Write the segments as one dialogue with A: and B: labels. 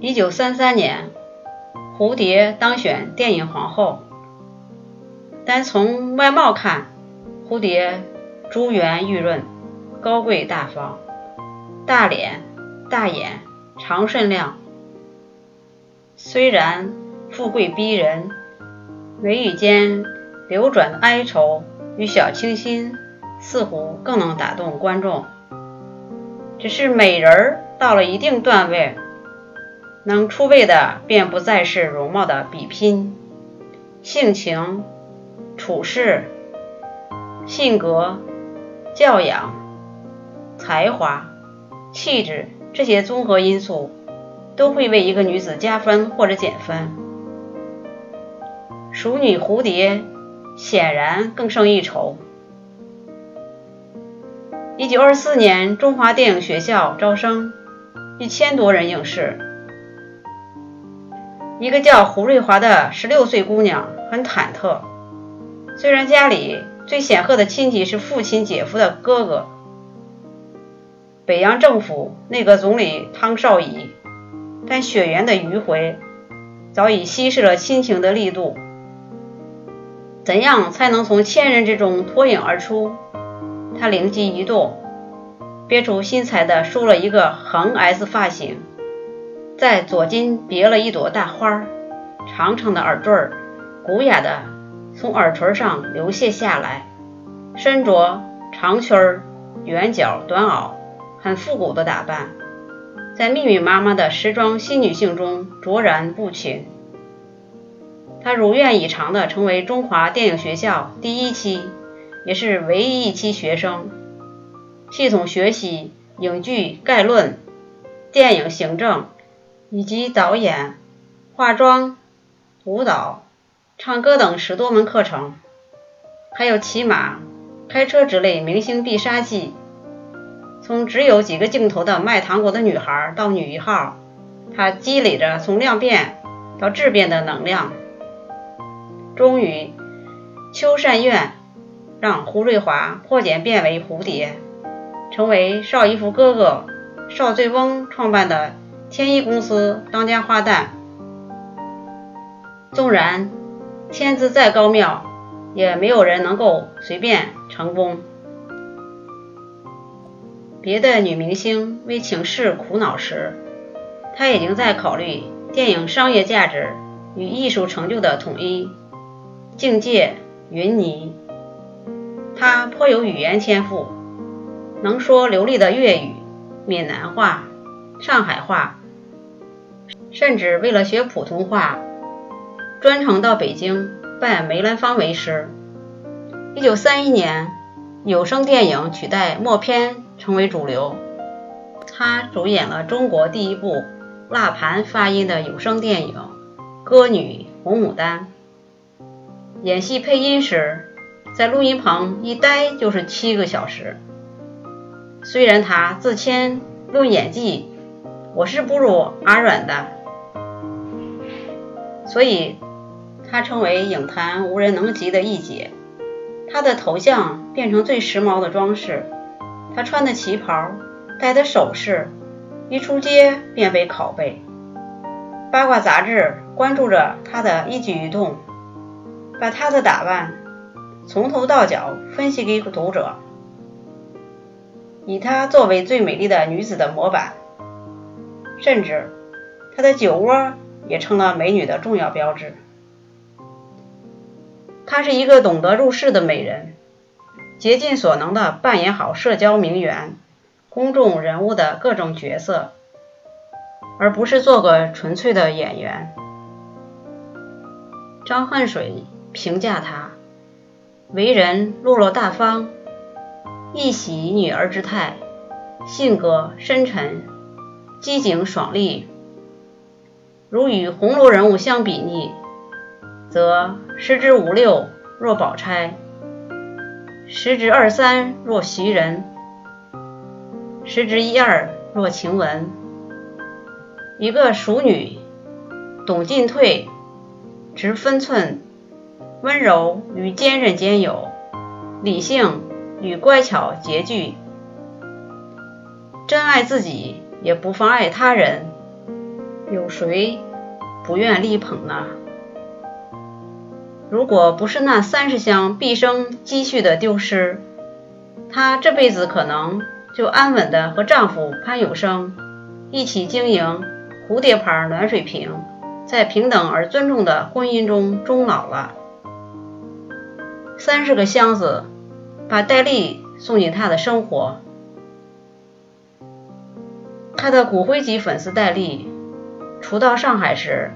A: 一九三三年，蝴蝶当选电影皇后。单从外貌看，蝴蝶珠圆玉润，高贵大方，大脸、大眼、长肾亮。虽然富贵逼人，眉宇间流转哀愁与小清新，似乎更能打动观众。只是美人儿到了一定段位，能出位的便不再是容貌的比拼，性情。处事、性格、教养、才华、气质这些综合因素，都会为一个女子加分或者减分。熟女蝴蝶显然更胜一筹。一九二四年，中华电影学校招生，一千多人应试。一个叫胡瑞华的十六岁姑娘很忐忑。虽然家里最显赫的亲戚是父亲姐夫的哥哥，北洋政府内阁总理汤绍仪，但血缘的迂回早已稀释了亲情的力度。怎样才能从千人之中脱颖而出？他灵机一动，别出心裁地梳了一个横 S 发型，在左襟别了一朵大花，长长的耳坠儿，古雅的。从耳垂上流泻下来，身着长裙儿、圆角短袄，很复古的打扮，在密密麻麻的时装新女性中卓然不群。她如愿以偿地成为中华电影学校第一期，也是唯一一期学生，系统学习影剧概论、电影行政以及导演、化妆、舞蹈。唱歌等十多门课程，还有骑马、开车之类明星必杀技。从只有几个镜头的卖糖果的女孩到女一号，她积累着从量变到质变的能量。终于，秋善院让胡瑞华破茧变为蝴蝶，成为邵逸夫哥哥邵醉翁创办的天一公司当家花旦。纵然。天资再高妙，也没有人能够随便成功。别的女明星为情事苦恼时，她已经在考虑电影商业价值与艺术成就的统一境界。云霓，她颇有语言天赋，能说流利的粤语、闽南话、上海话，甚至为了学普通话。专程到北京拜梅兰芳为师。一九三一年，有声电影取代默片成为主流，他主演了中国第一部蜡盘发音的有声电影《歌女红牡丹》。演戏配音时，在录音棚一待就是七个小时。虽然他自谦论演技，我是不如阿软的，所以。她成为影坛无人能及的一姐，她的头像变成最时髦的装饰，她穿的旗袍、戴的首饰，一出街便被拷贝。八卦杂志关注着她的一举一动，把她的打扮从头到脚分析给读者，以她作为最美丽的女子的模板，甚至她的酒窝也成了美女的重要标志。她是一个懂得入世的美人，竭尽所能的扮演好社交名媛、公众人物的各种角色，而不是做个纯粹的演员。张恨水评价她为人落落大方，一喜女儿之态，性格深沉，机警爽利。如与红楼人物相比拟。则十之五六若宝钗，十之二三若袭人，十之一二若晴雯。一个淑女，懂进退，知分寸，温柔与坚韧兼有，理性与乖巧兼具，珍爱自己也不妨碍他人，有谁不愿力捧呢？如果不是那三十箱毕生积蓄的丢失，她这辈子可能就安稳的和丈夫潘有生一起经营蝴蝶牌暖水瓶，在平等而尊重的婚姻中终老了。三十个箱子把戴笠送进他的生活，他的骨灰级粉丝戴笠初到上海时，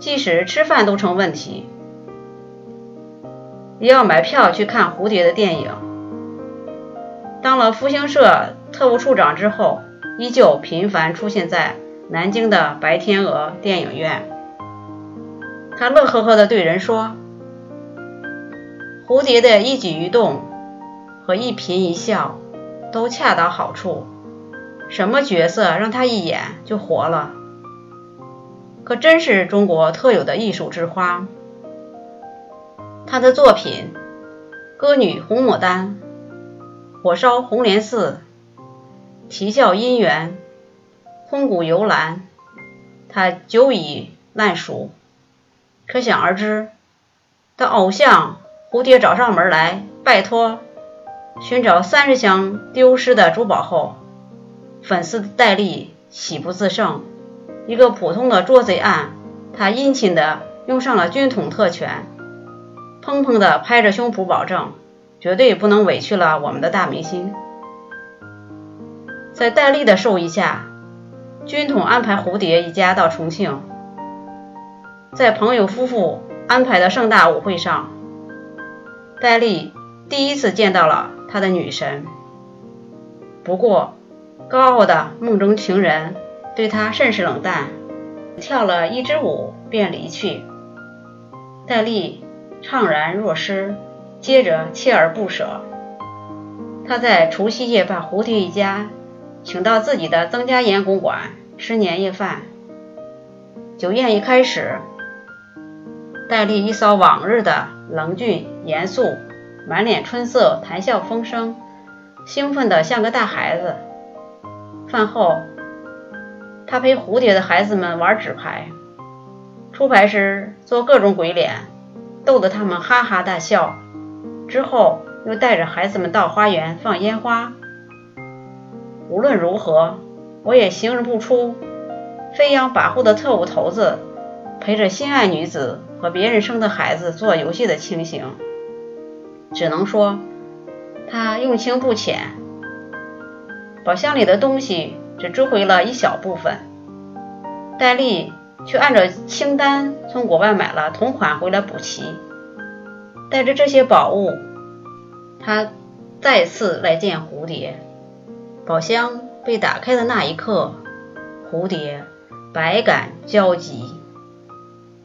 A: 即使吃饭都成问题。也要买票去看蝴蝶的电影。当了复兴社特务处长之后，依旧频繁出现在南京的白天鹅电影院。他乐呵呵地对人说：“蝴蝶的一举一动和一颦一笑都恰到好处，什么角色让他一演就活了？可真是中国特有的艺术之花。”他的作品《歌女红牡丹》《火烧红莲寺》《啼笑姻缘》《空谷幽兰》，他久已烂熟，可想而知。当偶像蝴蝶找上门来拜托寻找三十箱丢失的珠宝后，粉丝戴笠喜不自胜。一个普通的捉贼案，他殷勤地用上了军统特权。砰砰地拍着胸脯保证，绝对不能委屈了我们的大明星。在戴笠的授意下，军统安排蝴蝶一家到重庆，在朋友夫妇安排的盛大舞会上，戴笠第一次见到了他的女神。不过，高傲的梦中情人对他甚是冷淡，跳了一支舞便离去。戴笠。怅然若失，接着锲而不舍。他在除夕夜把蝴蝶一家请到自己的曾家岩公馆吃年夜饭。酒宴一开始，戴笠一扫往日的冷峻严肃，满脸春色，谈笑风生，兴奋得像个大孩子。饭后，他陪蝴蝶的孩子们玩纸牌，出牌时做各种鬼脸。逗得他们哈哈大笑，之后又带着孩子们到花园放烟花。无论如何，我也形容不出飞扬跋扈的特务头子陪着心爱女子和别人生的孩子做游戏的情形。只能说他用情不浅，宝箱里的东西只追回了一小部分。戴笠。却按照清单从国外买了同款回来补齐。带着这些宝物，他再次来见蝴蝶。宝箱被打开的那一刻，蝴蝶百感交集。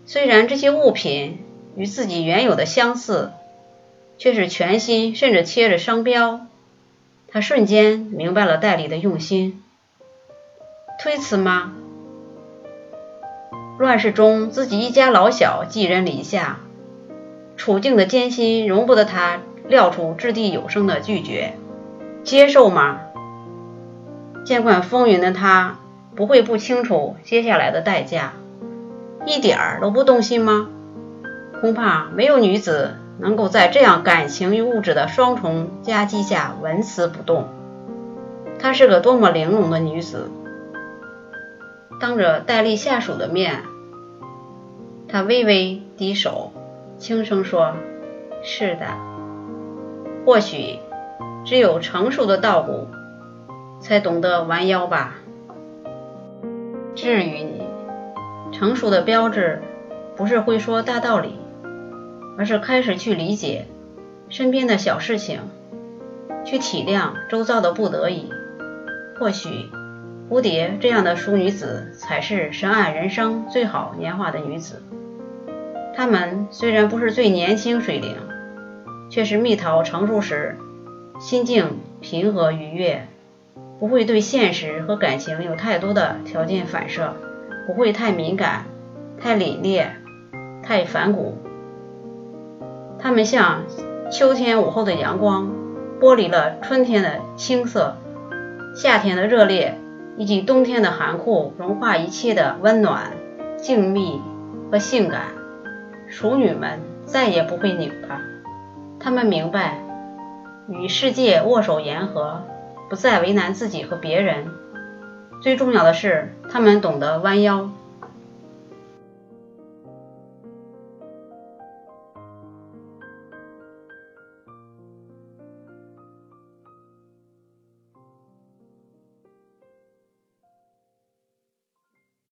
A: 虽然这些物品与自己原有的相似，却是全新，甚至贴着商标。他瞬间明白了戴笠的用心。推辞吗？乱世中，自己一家老小寄人篱下，处境的艰辛容不得他撂出掷地有声的拒绝。接受吗？见惯风云的他，不会不清楚接下来的代价。一点儿都不动心吗？恐怕没有女子能够在这样感情与物质的双重夹击下纹丝不动。她是个多么玲珑的女子！当着戴笠下属的面，他微微低手，轻声说：“是的，或许只有成熟的稻谷才懂得弯腰吧。至于你，成熟的标志不是会说大道理，而是开始去理解身边的小事情，去体谅周遭的不得已。或许。”蝴蝶这样的淑女子，才是深谙人生最好年华的女子。她们虽然不是最年轻水灵，却是蜜桃成熟时心境平和愉悦，不会对现实和感情有太多的条件反射，不会太敏感、太凛冽、太反骨。她们像秋天午后的阳光，剥离了春天的青涩，夏天的热烈。以及冬天的寒酷融化一切的温暖、静谧和性感。熟女们再也不会拧巴，她们明白，与世界握手言和，不再为难自己和别人。最重要的是，他们懂得弯腰。